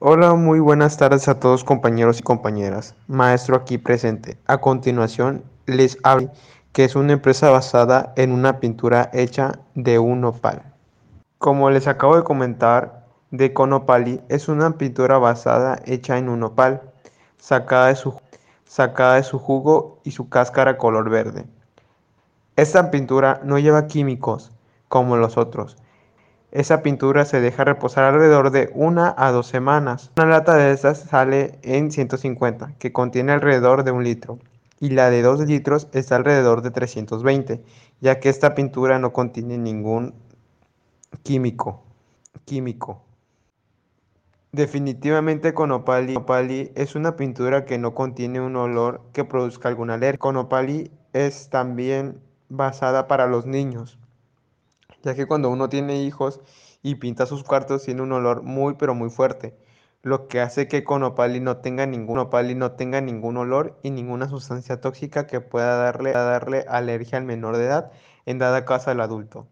Hola, muy buenas tardes a todos compañeros y compañeras. Maestro aquí presente. A continuación les hablo que es una empresa basada en una pintura hecha de un opal. Como les acabo de comentar, de Conopali es una pintura basada hecha en un opal, sacada de su, sacada de su jugo y su cáscara color verde. Esta pintura no lleva químicos como los otros, esa pintura se deja reposar alrededor de una a dos semanas. Una lata de estas sale en 150, que contiene alrededor de un litro, y la de 2 litros está alrededor de 320, ya que esta pintura no contiene ningún químico. químico. Definitivamente Conopali, Conopali es una pintura que no contiene un olor que produzca alguna alergia. Conopali es también basada para los niños ya que cuando uno tiene hijos y pinta sus cuartos tiene un olor muy pero muy fuerte, lo que hace que Conopali no tenga ningún no tenga ningún olor y ninguna sustancia tóxica que pueda darle, darle alergia al menor de edad, en dada caso al adulto.